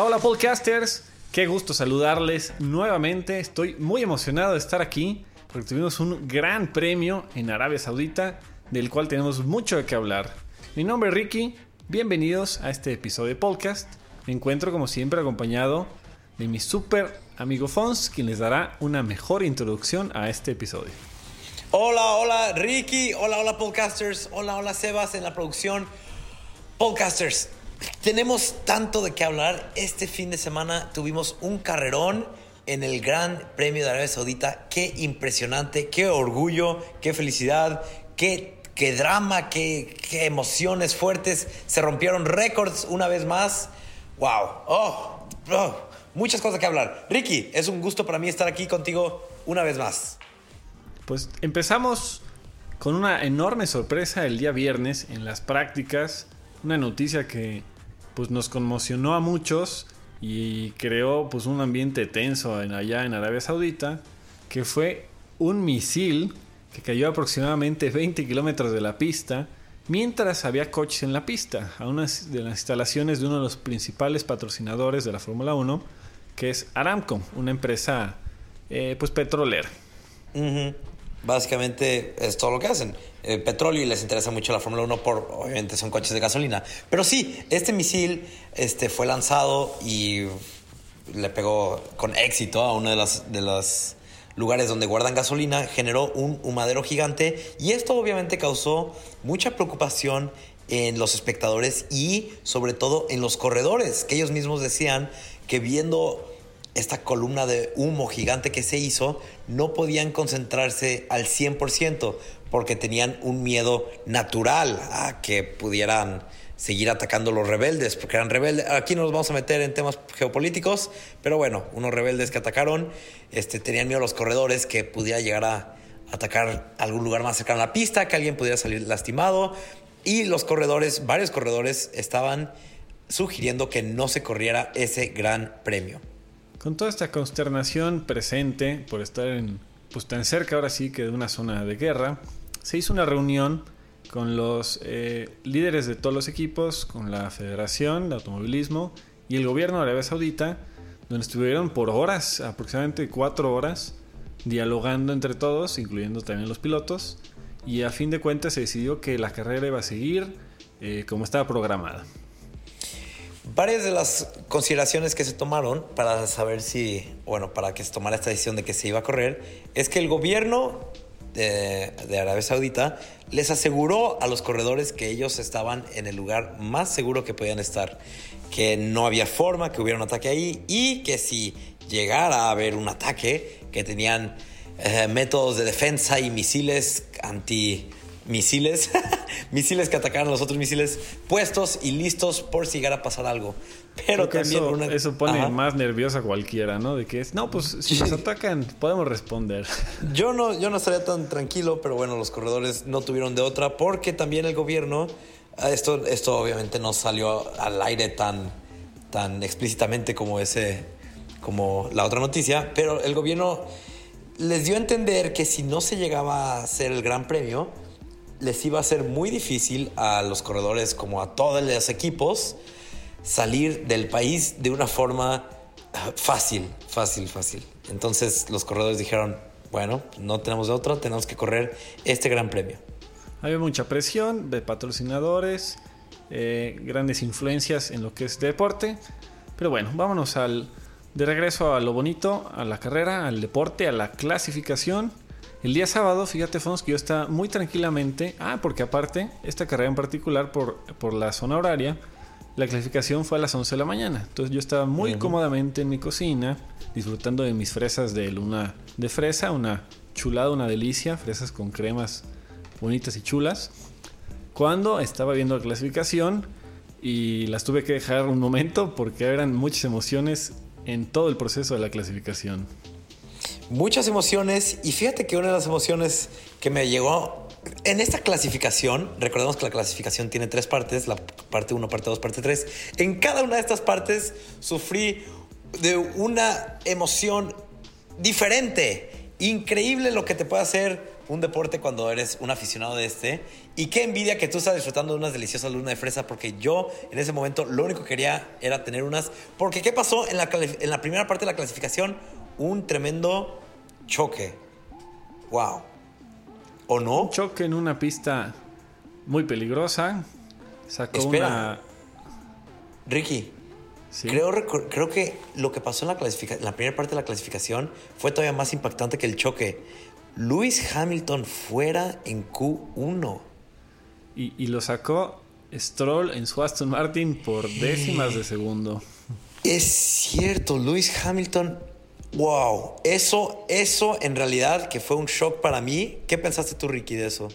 Hola, podcasters. Qué gusto saludarles nuevamente. Estoy muy emocionado de estar aquí porque tuvimos un gran premio en Arabia Saudita del cual tenemos mucho de qué hablar. Mi nombre es Ricky. Bienvenidos a este episodio de podcast. Me encuentro como siempre acompañado de mi super amigo Fons, quien les dará una mejor introducción a este episodio. Hola, hola Ricky, hola, hola podcasters, hola, hola Sebas en la producción. Podcasters, tenemos tanto de qué hablar. Este fin de semana tuvimos un carrerón en el Gran Premio de Arabia Saudita. Qué impresionante, qué orgullo, qué felicidad, qué, qué drama, qué, qué emociones fuertes. Se rompieron récords una vez más. ¡Wow! Oh, oh, muchas cosas que hablar. Ricky, es un gusto para mí estar aquí contigo una vez más. Pues empezamos con una enorme sorpresa el día viernes en las prácticas una noticia que pues nos conmocionó a muchos y creó pues un ambiente tenso en, allá en Arabia Saudita, que fue un misil que cayó aproximadamente 20 kilómetros de la pista mientras había coches en la pista, a una de las instalaciones de uno de los principales patrocinadores de la Fórmula 1, que es Aramco, una empresa eh, pues petrolera básicamente es todo lo que hacen. El petróleo y les interesa mucho la Fórmula 1 por, obviamente, son coches de gasolina. Pero sí, este misil este, fue lanzado y le pegó con éxito a uno de los de las lugares donde guardan gasolina, generó un humadero gigante y esto obviamente causó mucha preocupación en los espectadores y sobre todo en los corredores, que ellos mismos decían que viendo esta columna de humo gigante que se hizo, no podían concentrarse al 100% porque tenían un miedo natural a que pudieran seguir atacando los rebeldes, porque eran rebeldes. Aquí no nos vamos a meter en temas geopolíticos, pero bueno, unos rebeldes que atacaron, este, tenían miedo a los corredores que pudiera llegar a atacar algún lugar más cercano a la pista, que alguien pudiera salir lastimado. Y los corredores, varios corredores, estaban sugiriendo que no se corriera ese gran premio. Con toda esta consternación presente por estar en, pues tan cerca ahora sí que de una zona de guerra, se hizo una reunión con los eh, líderes de todos los equipos, con la Federación de Automovilismo y el gobierno de Arabia Saudita, donde estuvieron por horas, aproximadamente cuatro horas, dialogando entre todos, incluyendo también los pilotos, y a fin de cuentas se decidió que la carrera iba a seguir eh, como estaba programada. Varias de las consideraciones que se tomaron para saber si, bueno, para que se tomara esta decisión de que se iba a correr, es que el gobierno de, Arabia Saudita les aseguró a los corredores que ellos estaban en el lugar más seguro que podían estar, que no había forma que hubiera un ataque ahí y que si llegara a haber un ataque, que tenían eh, métodos de defensa y misiles anti misiles, misiles que atacaran a los otros misiles puestos y listos por si llegara a pasar algo. Pero también eso, eso pone más nerviosa a cualquiera, ¿no? De que es, no, pues si nos atacan podemos responder. Yo no, yo no estaría tan tranquilo, pero bueno, los corredores no tuvieron de otra porque también el gobierno, esto, esto obviamente no salió al aire tan, tan explícitamente como ese, como la otra noticia, pero el gobierno les dio a entender que si no se llegaba a hacer el gran premio, les iba a ser muy difícil a los corredores como a todos los equipos salir del país de una forma ah, fácil, fácil, fácil. Entonces los corredores dijeron, bueno, no tenemos de otra, tenemos que correr este gran premio. Había mucha presión de patrocinadores, eh, grandes influencias en lo que es deporte, pero bueno, vámonos al, de regreso a lo bonito, a la carrera, al deporte, a la clasificación. El día sábado, fíjate, Fons, que yo estaba muy tranquilamente. Ah, porque aparte, esta carrera en particular, por, por la zona horaria, la clasificación fue a las 11 de la mañana. Entonces yo estaba muy cómodamente en mi cocina, disfrutando de mis fresas de luna de fresa, una chulada, una delicia, fresas con cremas bonitas y chulas. Cuando estaba viendo la clasificación y las tuve que dejar un momento porque eran muchas emociones en todo el proceso de la clasificación muchas emociones y fíjate que una de las emociones que me llegó en esta clasificación, recordemos que la clasificación tiene tres partes, la parte 1, parte 2, parte 3, en cada una de estas partes sufrí de una emoción diferente, increíble lo que te puede hacer un deporte cuando eres un aficionado de este. Y qué envidia que tú estás disfrutando de unas deliciosas lunas de fresa, porque yo en ese momento lo único que quería era tener unas. Porque ¿qué pasó en la, en la primera parte de la clasificación? Un tremendo choque. ¡Wow! ¿O no? Un choque en una pista muy peligrosa. Sacó Espera. una. Ricky, Sí. creo, creo que lo que pasó en la, la primera parte de la clasificación fue todavía más impactante que el choque. Lewis Hamilton fuera en Q1. Y, y lo sacó Stroll en su Aston Martin por décimas de segundo. Es cierto, Lewis Hamilton. Wow, eso, eso en realidad que fue un shock para mí. ¿Qué pensaste tú, Ricky, de eso?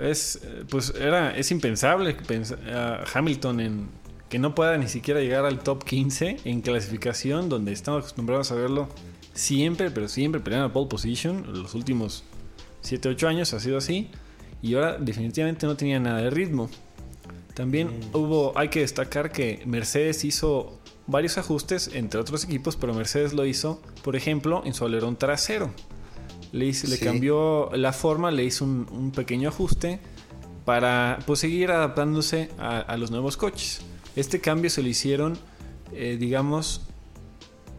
Es, eh, pues era, es impensable que pens- a Hamilton en, que no pueda ni siquiera llegar al top 15 en clasificación, donde estamos acostumbrados a verlo siempre, pero siempre peleando a pole position. Los últimos 7, 8 años ha sido así. Y ahora definitivamente no tenía nada de ritmo. También hubo, hay que destacar que Mercedes hizo varios ajustes entre otros equipos, pero Mercedes lo hizo, por ejemplo, en su alerón trasero. Le, hizo- le cambió la forma, le hizo un, un pequeño ajuste para pues, seguir adaptándose a, a los nuevos coches. Este cambio se lo hicieron, eh, digamos,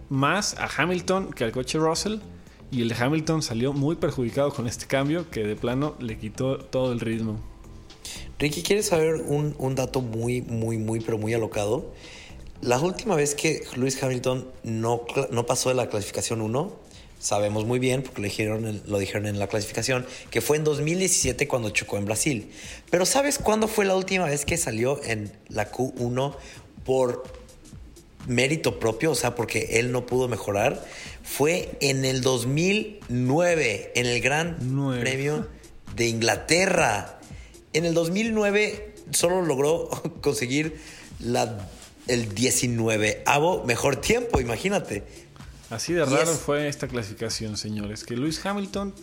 más a Hamilton que al coche Russell. Y el de Hamilton salió muy perjudicado con este cambio que de plano le quitó todo el ritmo. Ricky, ¿quieres saber un, un dato muy, muy, muy, pero muy alocado? La última vez que Lewis Hamilton no, no pasó de la clasificación 1, sabemos muy bien, porque lo dijeron, en- lo dijeron en la clasificación, que fue en 2017 cuando chocó en Brasil. Pero ¿sabes cuándo fue la última vez que salió en la Q1 por mérito propio? O sea, porque él no pudo mejorar. Fue en el 2009, en el Gran. Premio de Inglaterra. En el 2009 solo logró conseguir la, el 19 mejor tiempo, imagínate. Así de raro fue esta clasificación, señores, que Lewis Hamilton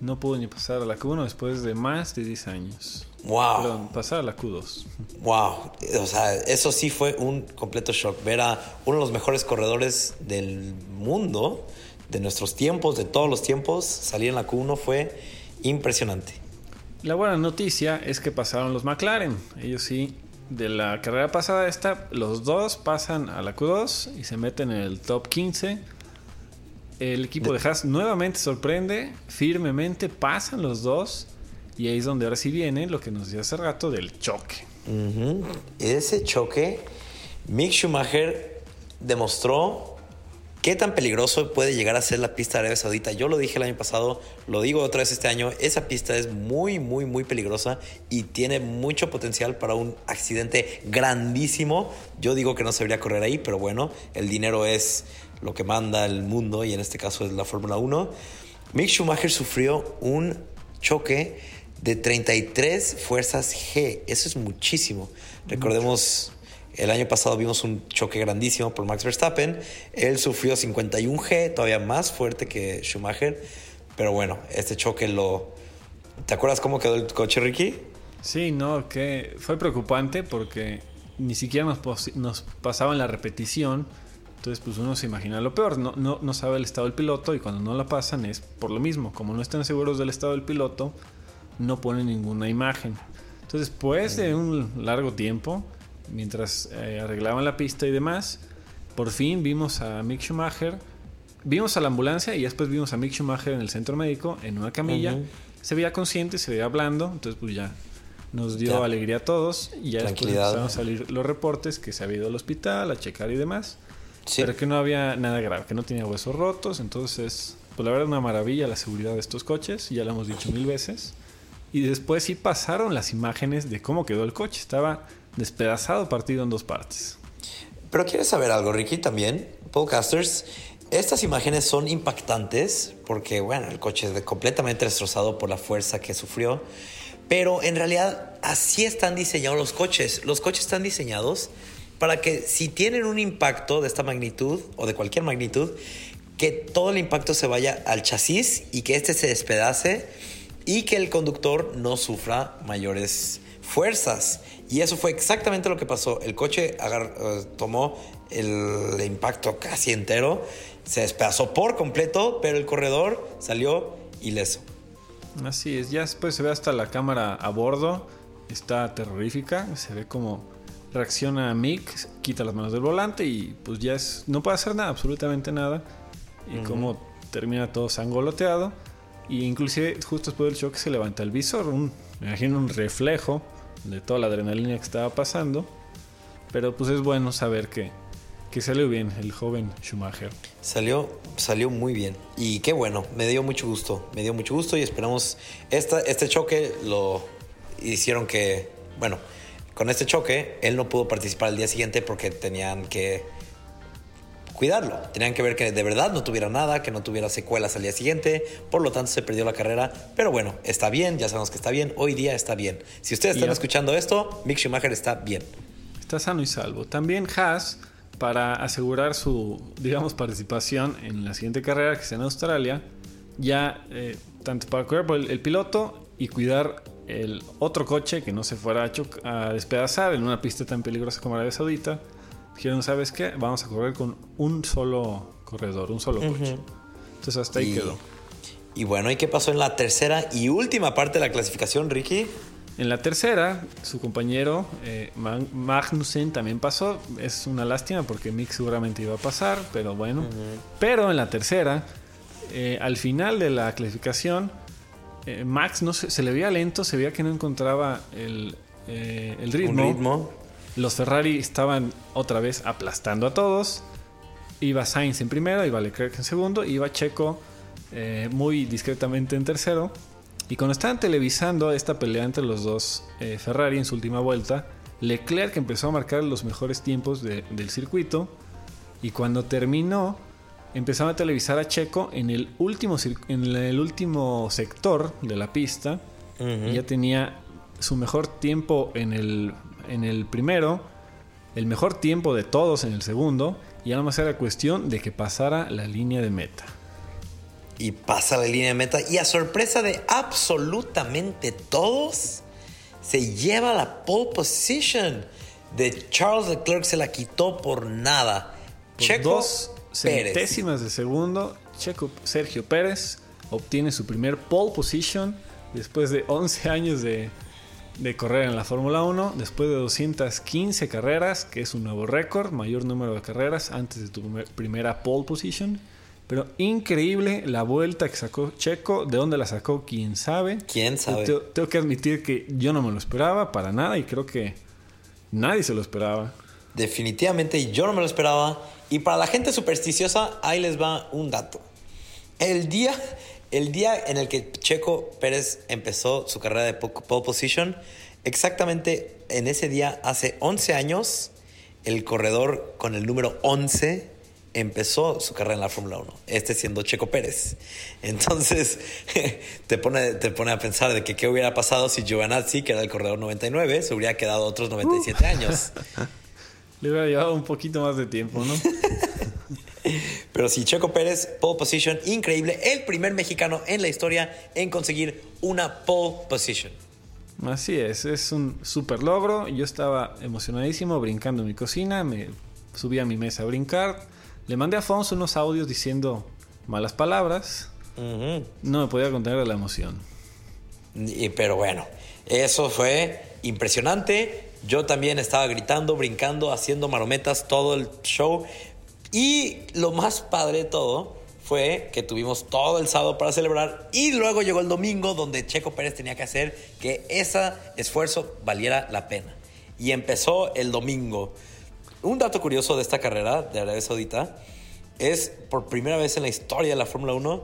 no pudo ni pasar a la Q1 después de más de 10 años. Wow. Perdón, pasar a la Q2. Wow, o sea, eso sí fue un completo shock. Ver a uno de los mejores corredores del mundo, de nuestros tiempos, de todos los tiempos, salir en la Q1 fue impresionante. La buena noticia es que pasaron los McLaren. Ellos sí, de la carrera pasada esta, los dos pasan a la Q2 y se meten en el top 15. El equipo de Haas nuevamente sorprende, firmemente pasan los dos. Y ahí es donde ahora sí viene lo que nos decía hace rato del choque. Ujú. Ese choque, Mick Schumacher demostró qué tan peligroso puede llegar a ser la pista de Arabia Saudita. Yo lo dije el año pasado, lo digo otra vez este año, esa pista es muy, muy, muy peligrosa y tiene mucho potencial para un accidente grandísimo. Yo digo que no se debería correr ahí, pero bueno, el dinero es lo que manda el mundo y en este caso es la Fórmula 1. Mick Schumacher sufrió un choque de 33 fuerzas G. Eso es muchísimo. Recordemos, el año pasado vimos un choque grandísimo por Max Verstappen. Él sufrió 51 G, todavía más fuerte que Schumacher. Pero bueno, este choque lo... ¿Te acuerdas cómo quedó el coche, Ricky? Sí, no, que fue preocupante porque ni siquiera nos, nos pasaban la repetición. Entonces, pues uno se imagina lo peor. No, no, no sabe el estado del piloto y cuando no la pasan es por lo mismo. Como no están seguros del estado del piloto, no ponen ninguna imagen. Entonces, después de un largo tiempo, mientras eh, arreglaban la pista y demás, por fin vimos a Mick Schumacher. Vimos a la ambulancia y después vimos a Mick Schumacher en el centro médico en una camilla. Ujú. Se veía consciente, se veía hablando. Entonces, pues ya nos dio Ya. alegría a todos. Y ya después empezaron a salir los reportes que se había ido al hospital a checar y demás. Sí. Pero que no había nada grave, que no tenía huesos rotos. Entonces, pues la verdad, una maravilla la seguridad de estos coches. Ya lo hemos dicho mil veces. Y después sí pasaron las imágenes de cómo quedó el coche. Estaba despedazado, partido en dos partes. Pero quieres saber algo, Ricky, también. Podcasters, estas imágenes son impactantes porque, bueno, el coche es completamente destrozado por la fuerza que sufrió. Pero en realidad así están diseñados los coches. Los coches están diseñados para que si tienen un impacto de esta magnitud o de cualquier magnitud, que todo el impacto se vaya al chasis y que este se despedace y que el conductor no sufra mayores fuerzas. Y eso fue exactamente lo que pasó. El coche agar- eh, tomó el impacto casi entero, se despedazó por completo, pero el corredor salió ileso. Así es, ya después se ve hasta la cámara a bordo, está terrorífica, se ve como reacciona Mick, quita las manos del volante y pues ya es, no puede hacer nada, absolutamente nada, y como termina todo sangoloteado, y inclusive justo después del choque se levanta el visor, un, me imagino un reflejo de toda la adrenalina que estaba pasando, pero pues es bueno saber que, que salió bien el joven Schumacher. Salió, salió muy bien. Y qué bueno, me dio mucho gusto. Me dio mucho gusto y esperamos. Esta, este choque lo hicieron que. Bueno, con este choque, él no pudo participar el día siguiente porque tenían que cuidarlo. Tenían que ver que de verdad no tuviera nada, que no tuviera secuelas al día siguiente. Por lo tanto, se perdió la carrera. Pero bueno, está bien, ya sabemos que está bien. Hoy día está bien. Si ustedes están escuchando esto, Mick Schumacher está bien. Está sano y salvo. También Haas, para asegurar su, digamos, participación en la siguiente carrera, que es en Australia, ya eh, tanto para cuidar por el, el piloto y cuidar el otro coche que no se fuera a, a despedazar en una pista tan peligrosa como Arabia Saudita, dijeron, ¿sabes qué? Vamos a correr con un solo corredor, un solo coche. Entonces hasta ahí Y- quedó. Y bueno, ¿y qué pasó en la tercera y última parte de la clasificación, Ricky? En la tercera, su compañero eh, Mag- Magnussen también pasó. Es una lástima porque Mick seguramente iba a pasar, pero bueno. Pero en la tercera, eh, al final de la clasificación, eh, Max no se, se le veía lento, se veía que no encontraba el, eh, el ritmo. Un ritmo. Los Ferrari estaban otra vez aplastando a todos. Iba Sainz en primero, iba Leclerc en segundo, iba Checo eh, muy discretamente en tercero. Y cuando estaban televisando esta pelea entre los dos eh, Ferrari en su última vuelta, Leclerc empezó a marcar los mejores tiempos de- del circuito. Y cuando terminó, empezaron a televisar a Checo en el último, en el último sector de la pista. Y ya tenía su mejor tiempo en el, en el primero, el mejor tiempo de todos en el segundo. Y nada más era cuestión de que pasara la línea de meta. y pasa la línea de meta y a sorpresa de absolutamente todos se lleva la pole position de Charles Leclerc se la quitó por nada Por Checo dos Pérez centésimas de segundo, Checo Sergio Pérez obtiene su primer pole position después de 11 años de, de correr en la Fórmula 1, después de 215 carreras, que es un nuevo récord, mayor número de carreras antes de tu primer- primera pole position. Pero increíble la vuelta que sacó Checo, de dónde la sacó, quién sabe. quién sabe Tengo, tengo que admitir que yo no me lo esperaba para nada y creo que nadie se lo esperaba. definitivamente yo no me lo esperaba y para la gente supersticiosa ahí les va un dato el día el día en el que Checo Pérez empezó su carrera de po- pole position exactamente en ese día hace 11 años el corredor con el número 11 empezó su carrera en la Fórmula 1, este siendo Checo Pérez. Entonces, te pone, te pone a pensar de que qué hubiera pasado si Giovanazzi, que era el corredor 99, se hubiera quedado otros 97 años. Le hubiera llevado un poquito más de tiempo, ¿no? Pero sí, Checo Pérez, pole position, increíble, el primer mexicano en la historia en conseguir una pole position. Así es, es un super logro. Yo estaba emocionadísimo brincando en mi cocina, me subí a mi mesa a brincar. Le mandé a Afonso unos audios diciendo malas palabras. No me podía contener la emoción. Y- pero bueno, eso fue impresionante. Yo también estaba gritando, brincando, haciendo marometas todo el show. Y lo más padre de todo fue que tuvimos todo el sábado para celebrar y luego llegó el domingo donde Checo Pérez tenía que hacer que ese esfuerzo valiera la pena. Y empezó el domingo. Un dato curioso de esta carrera de Arabia Saudita es por primera vez en la historia de la Fórmula 1,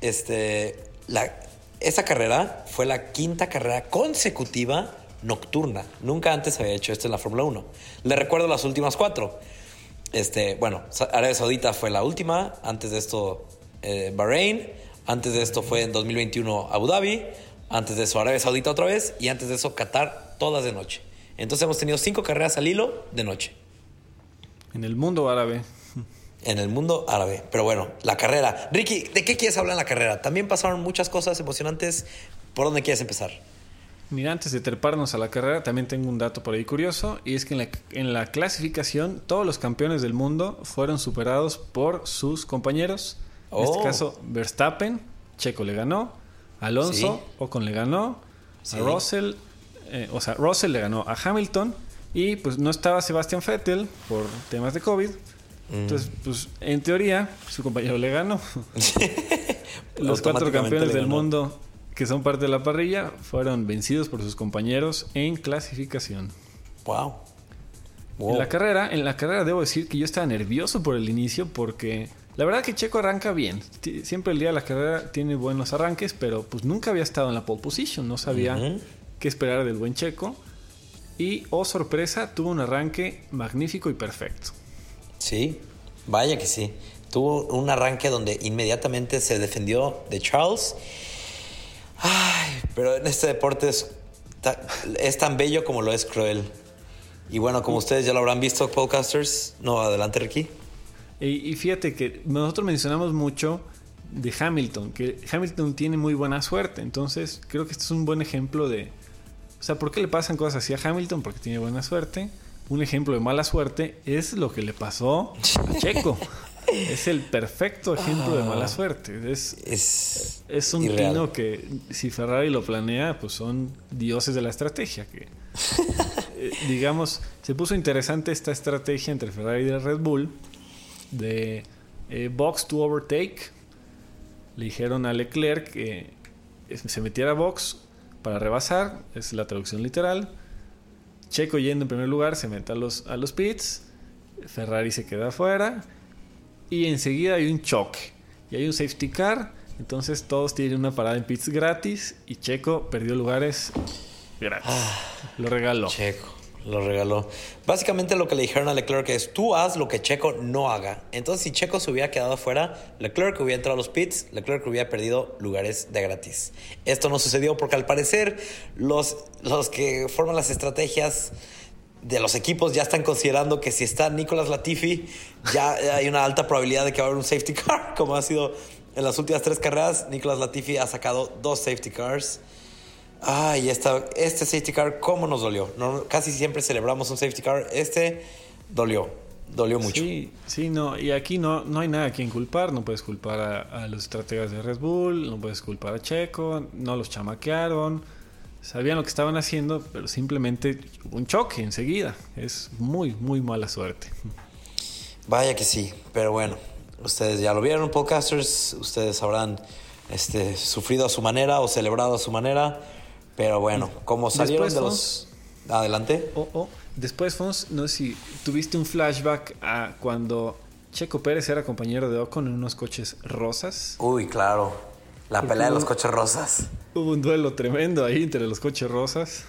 este, la, esta carrera fue la quinta carrera consecutiva nocturna. Nunca antes había hecho esto en la Fórmula 1. Le recuerdo las últimas cuatro. Este, bueno, Arabia Saudita fue la última. Antes de esto, eh, Bahrein. Antes de esto fue en 2021 Abu Dhabi. Antes de eso, Arabia Saudita otra vez. Y antes de eso, Qatar, todas de noche. Entonces hemos tenido cinco carreras al hilo de noche En el mundo árabe. en el mundo árabe. Pero bueno, la carrera. Ricky, ¿de qué quieres hablar en la carrera? También pasaron muchas cosas emocionantes. ¿Por dónde quieres empezar? Mira, antes de treparnos a la carrera, también tengo un dato por ahí curioso, y es que en la, en la clasificación todos los campeones del mundo fueron superados por sus compañeros. En este Oh. caso, Verstappen, Checo le ganó, Alonso, Sí. Ocon le ganó. Sí. A Russell, eh, o sea, Russell le ganó a Hamilton. Y pues no estaba Sebastian Vettel por temas de COVID. Mm. Entonces, pues en teoría, su compañero le ganó. Los cuatro campeones del mundo que son parte de la parrilla fueron vencidos por sus compañeros en clasificación. Wow. En la carrera, en la carrera debo decir que yo estaba nervioso por el inicio porque la verdad que Checo arranca bien. Siempre el día de la carrera tiene buenos arranques, pero pues nunca había estado en la pole position, no sabía qué esperar del buen Checo. Y, oh sorpresa, tuvo un arranque magnífico y perfecto. Sí, vaya que sí. Tuvo un arranque donde inmediatamente se defendió de Charles. Ay, pero en este deporte es, es tan bello como lo es cruel. Y bueno, como ustedes ya lo habrán visto, podcasters. No, adelante, Ricky. Y, y fíjate que nosotros mencionamos mucho de Hamilton, que Hamilton tiene muy buena suerte. Entonces, creo que este es un buen ejemplo de. O sea, ¿por qué le pasan cosas así a Hamilton? Porque tiene buena suerte. Un ejemplo de mala suerte es lo que le pasó a Checo. es el perfecto ejemplo de mala suerte. Es, Es, es un irreal. tino que, si Ferrari lo planea, pues son dioses de la estrategia. Que, eh, digamos, se puso interesante esta estrategia entre Ferrari y Red Bull de eh, box to overtake. Le dijeron a Leclerc que eh, se metiera a box para rebasar, es la traducción literal. Checo yendo en primer lugar se mete a los, a los pits. Ferrari se queda afuera. Y enseguida hay un choque. Y hay un safety car. Entonces todos tienen una parada en pits gratis. Y Checo perdió lugares gratis. Lo regaló. Checo, lo regaló. Básicamente lo que le dijeron a Leclerc es, tú haz lo que Checo no haga. Entonces si Checo se hubiera quedado afuera, Leclerc hubiera entrado a los pits, Leclerc hubiera perdido lugares de gratis. Esto no sucedió porque al parecer los, los que forman las estrategias de los equipos ya están considerando que si está Nicolas Latifi, ya hay una alta probabilidad de que va a haber un safety car, como ha sido en las últimas tres carreras. Nicolas Latifi ha sacado dos safety cars. Ay, esta, este safety car, ¿cómo nos dolió? Casi siempre celebramos un safety car. Este dolió, dolió mucho. Sí, sí, no. Y aquí no, no hay nada a quien culpar. No puedes culpar a, a los estrategas de Red Bull, no puedes culpar a Checo, no los chamaquearon. Sabían lo que estaban haciendo, pero simplemente un choque enseguida. Es muy, muy mala suerte. Vaya que sí, pero bueno, ustedes ya lo vieron, podcasters, ustedes habrán este, sufrido a su manera o celebrado a su manera, pero bueno, como salieron Después, de los... Adelante. Oh, oh. Después, Fons, no sé si tuviste un flashback a cuando Checo Pérez era compañero de Ocon en unos coches rosas. Uy, claro, la Porque pelea de los coches rosas. Hubo un duelo tremendo ahí entre los coches rosas.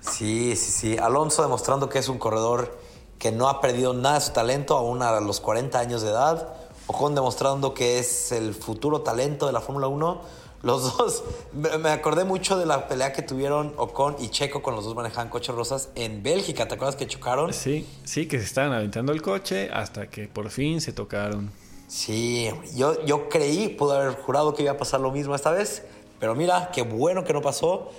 Sí, sí, sí. Alonso demostrando que es un corredor que no ha perdido nada de su talento aún a los 40 años de edad. Ocon demostrando que es el futuro talento de la Fórmula 1. Los dos, me me acordé mucho de la pelea que tuvieron Ocon y Checo con los dos manejaban coches rosas en Bélgica. ¿Te acuerdas que chocaron? Sí, sí, que se estaban aventando el coche hasta que por fin se tocaron. Sí, yo, yo creí, pude haber jurado que iba a pasar lo mismo esta vez, pero mira, qué bueno que no pasó.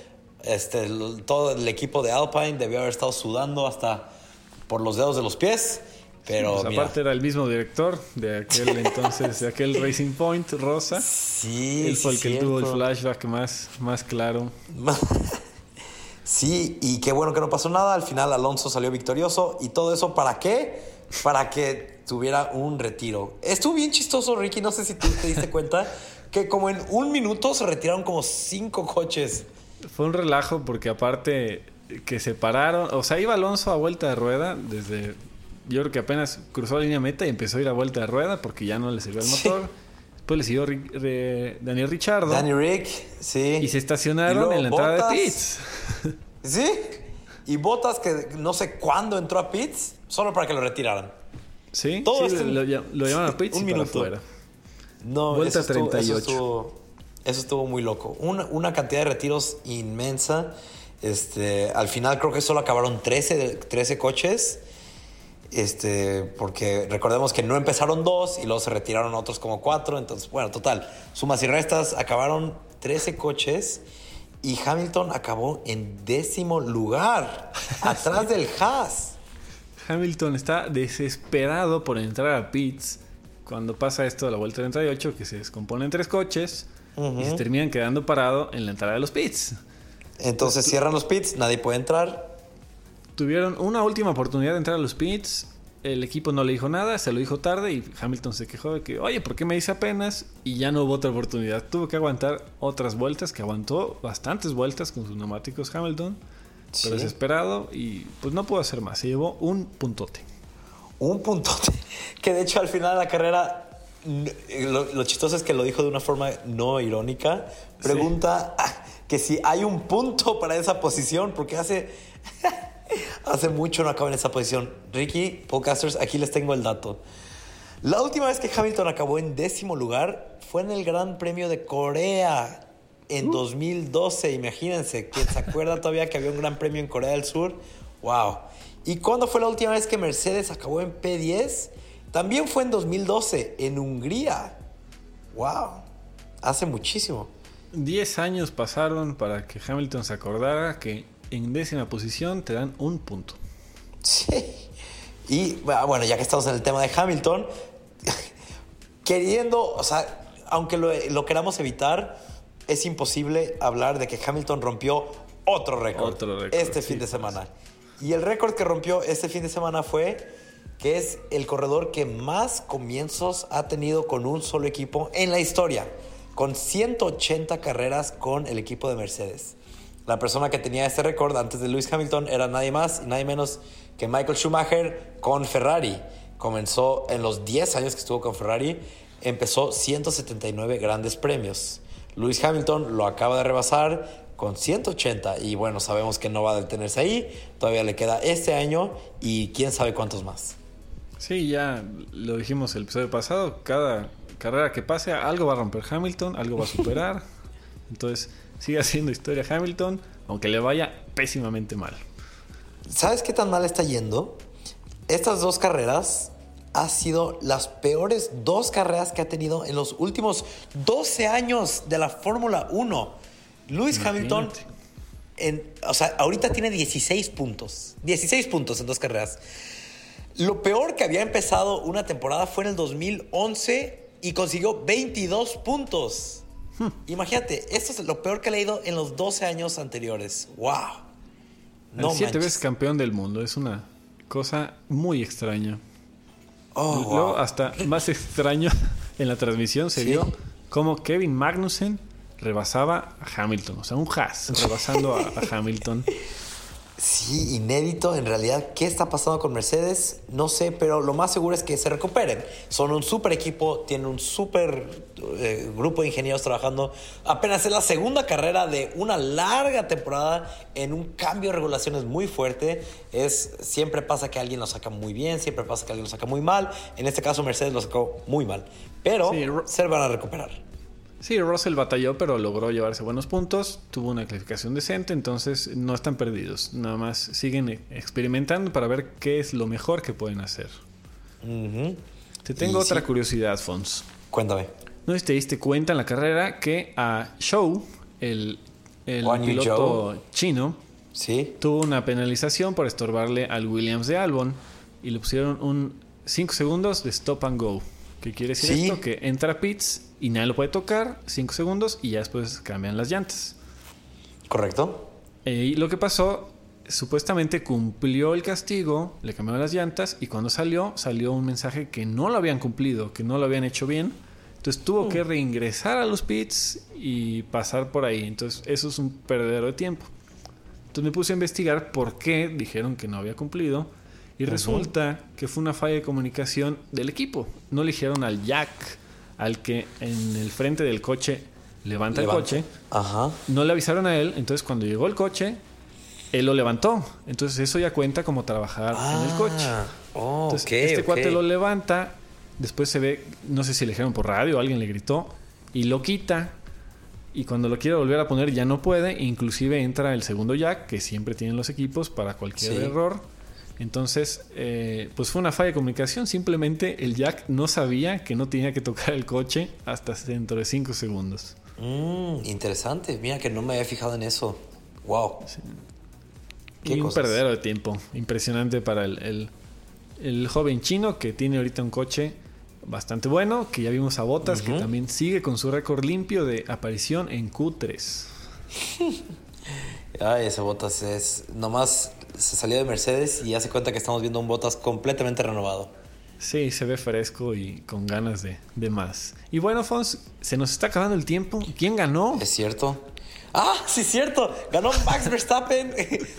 Este, todo el equipo de Alpine debió haber estado sudando hasta por los dedos de los pies, pero Pues mira, aparte era el mismo director de aquel entonces, de aquel Racing Point rosa. sí, Él fue sí, el que tuvo el flashback más, más claro. Sí, y qué bueno que no pasó nada. Al final Alonso salió victorioso. ¿Y todo eso para qué? Para que tuviera un retiro. Estuvo bien chistoso, Ricky. No sé si tú te diste cuenta que como en un minuto se retiraron como cinco coches. Fue un relajo porque aparte que se pararon, o sea, iba Alonso a vuelta de rueda desde, yo creo que apenas cruzó la línea meta y empezó a ir a vuelta de rueda porque ya no le sirvió el Sí. motor. Después le siguió Ri- re- Daniel Richardo Danny Rick, sí. y se estacionaron en la entrada Bottas. de. Sí. Y Botas que no sé cuándo entró a pits solo para que lo retiraran. Sí, Todo sí, esto- lo, lo llamaron a pits Un y para minuto. afuera. No, Vuelta eso estuvo- 38. Eso estuvo, eso estuvo muy loco. Una, una cantidad de retiros inmensa. Este, al final creo que solo acabaron 13, de- 13 coches. Este, porque recordemos que no empezaron dos y luego se retiraron otros como cuatro. Entonces, bueno, total, sumas y restas, acabaron 13 coches y Hamilton acabó en décimo lugar, atrás del Haas. Hamilton está desesperado por entrar a pits cuando pasa esto de la vuelta 38, que se descompone en tres coches. y se terminan quedando parado en la entrada de los pits. Entonces cierran los pits, nadie puede entrar. Tuvieron una última oportunidad de entrar a los pits. El equipo no le dijo nada, se lo dijo tarde y Hamilton se quejó de que, oye, ¿por qué me dice apenas? Y ya no hubo otra oportunidad. Tuvo que aguantar otras vueltas, que aguantó bastantes vueltas con sus neumáticos Hamilton. Pero desesperado y pues no pudo hacer más. Se llevó un puntote. Un puntote. Que de hecho al final de la carrera, lo, chistoso es que lo dijo de una forma no irónica. Pregunta que si hay un punto para esa posición, porque hace... Hace mucho no acaba en esa posición. Ricky, podcasters, aquí les tengo el dato. La última vez que Hamilton acabó en décimo lugar fue en el Gran Premio de Corea en 2012. Uh. Imagínense, ¿quién se acuerda todavía que había un Gran Premio en Corea del Sur? ¡Wow! ¿Y cuándo fue la última vez que Mercedes acabó en P10? También fue en 2012, en Hungría. ¡Wow! Hace muchísimo. Diez años pasaron para que Hamilton se acordara que en décima posición te dan un punto. Sí. Y ah, bueno, ya que estamos en el tema de Hamilton, queriendo, o sea, aunque lo, queramos evitar, es imposible hablar de que Hamilton rompió otro récord este fin de semana. Y el récord que rompió este fin de semana fue que es el corredor que más comienzos ha tenido con un solo equipo en la historia, con 180 carreras con el equipo de Mercedes. La persona que tenía este récord antes de Lewis Hamilton era nadie más y nadie menos que Michael Schumacher con Ferrari. Comenzó en los 10 años que estuvo con Ferrari, empezó 179 grandes premios. Lewis Hamilton lo acaba de rebasar con 180 y bueno, sabemos que no va a detenerse ahí, todavía le queda este año y quién sabe cuántos más. Sí, ya lo dijimos el episodio pasado, cada carrera que pase algo va a romper Hamilton, algo va a superar. Entonces, sigue haciendo historia Hamilton, aunque le vaya pésimamente mal. ¿Sabes qué tan mal está yendo? Estas dos carreras han sido las peores dos carreras que ha tenido en los últimos 12 años de la Fórmula 1. Lewis Hamilton, en, o sea, ahorita tiene 16 puntos. 16 puntos en dos carreras. Lo peor que había empezado una temporada fue en el 2011 y consiguió 22 puntos. Hmm. Imagínate, esto es lo peor que he leído en los 12 años anteriores. ¡Wow! No siete veces campeón del mundo. Es una cosa muy extraña. Oh, Luego, hasta más extraño en la transmisión se vio como Kevin Magnussen rebasaba a Hamilton. O sea, un Haas rebasando a Hamilton. Sí, inédito. En realidad, ¿qué está pasando con Mercedes? No sé, pero lo más seguro es que se recuperen. Son un super equipo, tienen un super eh, grupo de ingenieros trabajando. Apenas es la segunda carrera de una larga temporada en un cambio de regulaciones muy fuerte. Es, siempre pasa que alguien lo saca muy bien, siempre pasa que alguien lo saca muy mal. En este caso, Mercedes lo sacó muy mal. Pero se van a recuperar. Sí, Russell batalló, pero logró llevarse buenos puntos, tuvo una clasificación decente, entonces no están perdidos. Nada más siguen experimentando para ver qué es lo mejor que pueden hacer. Te tengo otra curiosidad, Fons. Cuéntame. No te diste cuenta en la carrera que a Show, el, el piloto chino, ¿Sí? tuvo una penalización por estorbarle al Williams de Albon y le pusieron un 5 segundos de stop and go. ¿Qué quiere decir esto? Que entra a pits y nadie lo puede tocar, 5 segundos y ya después cambian las llantas. Correcto. Eh, y lo que pasó, supuestamente cumplió el castigo, le cambiaron las llantas y cuando salió, salió un mensaje que no lo habían cumplido, que no lo habían hecho bien. Entonces tuvo que mm. reingresar a los pits y pasar por ahí. Entonces eso es un perdedero de tiempo. Entonces me puse a investigar por qué dijeron que no había cumplido. Y resulta que fue una falla de comunicación del equipo. No le dijeron al Jack al que en el frente del coche levanta, el coche. No le avisaron a él, entonces cuando llegó el coche, él lo levantó. Entonces eso ya cuenta como trabajar en el ah, coche. entonces, este cuate lo levanta, después se ve, no sé si le dijeron por radio, alguien le gritó, y lo quita. Y cuando lo quiere volver a poner ya no puede, inclusive entra el segundo jack que siempre tienen los equipos para cualquier error entonces, eh, pues fue una falla de comunicación. Simplemente el Jack no sabía que no tenía que tocar el coche hasta dentro de 5 segundos. Mm, interesante. Mira que no me había fijado en eso. Wow. y un perdedero de tiempo. Impresionante para el, el, joven chino que tiene ahorita un coche bastante bueno, que ya vimos a Botas, que también sigue con su récord limpio de aparición en Q3. Ay, ese Botas es. Nomás se salió de Mercedes y hace cuenta que estamos viendo un Botas completamente renovado. Sí, se ve fresco y con ganas de, de más. Y bueno, Fons, se nos está acabando el tiempo. ¿Quién ganó? Es cierto. Ah, sí, es cierto. Ganó Max Verstappen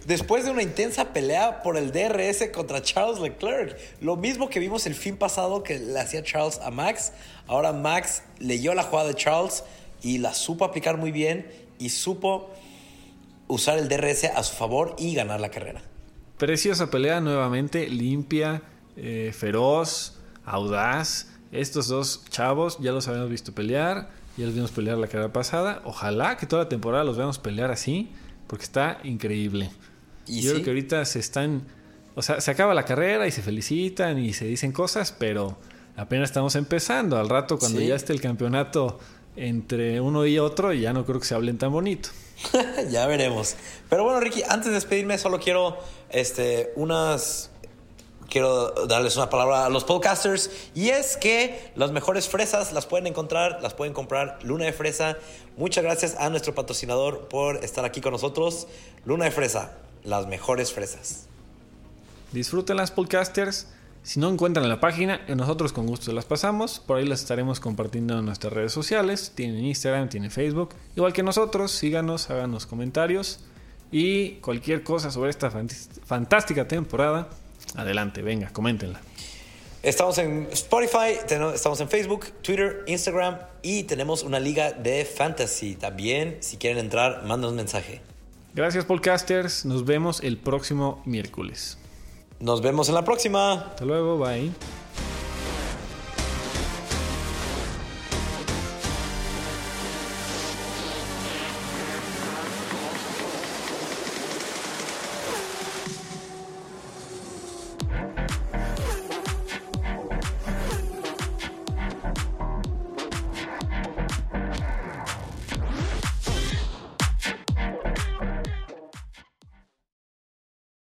después de una intensa pelea por el DRS contra Charles Leclerc. Lo mismo que vimos el fin pasado que le hacía Charles a Max. Ahora Max leyó la jugada de Charles y la supo aplicar muy bien y supo usar el DRS a su favor y ganar la carrera. Preciosa pelea nuevamente, limpia, eh, feroz, audaz. Estos dos chavos ya los habíamos visto pelear, ya los vimos pelear la carrera pasada. Ojalá que toda la temporada los veamos pelear así, porque está increíble. ¿Y Yo creo que ahorita se están, o sea, se acaba la carrera y se felicitan y se dicen cosas, pero apenas estamos empezando. Al rato, cuando ya esté el campeonato entre uno y otro, ya no creo que se hablen tan bonito. ya veremos. Pero bueno, Ricky, antes de despedirme, solo quiero este, unas. Quiero darles una palabra a los podcasters y es que las mejores fresas las pueden encontrar, las pueden comprar Luna de Fresa. Muchas gracias a nuestro patrocinador por estar aquí con nosotros. Luna de Fresa, las mejores fresas. Disfruten las podcasters. Si no encuentran la página, nosotros con gusto las pasamos. Por ahí las estaremos compartiendo en nuestras redes sociales. Tienen Instagram, tienen Facebook. Igual que nosotros, síganos, háganos comentarios. Y cualquier cosa sobre esta fantástica temporada, adelante, venga, coméntenla. Estamos en Spotify, estamos en Facebook, Twitter, Instagram y tenemos una liga de fantasy. También, si quieren entrar, manden un mensaje. Gracias, podcasters. Nos vemos el próximo miércoles. Nos vemos en la próxima. Hasta luego, bye.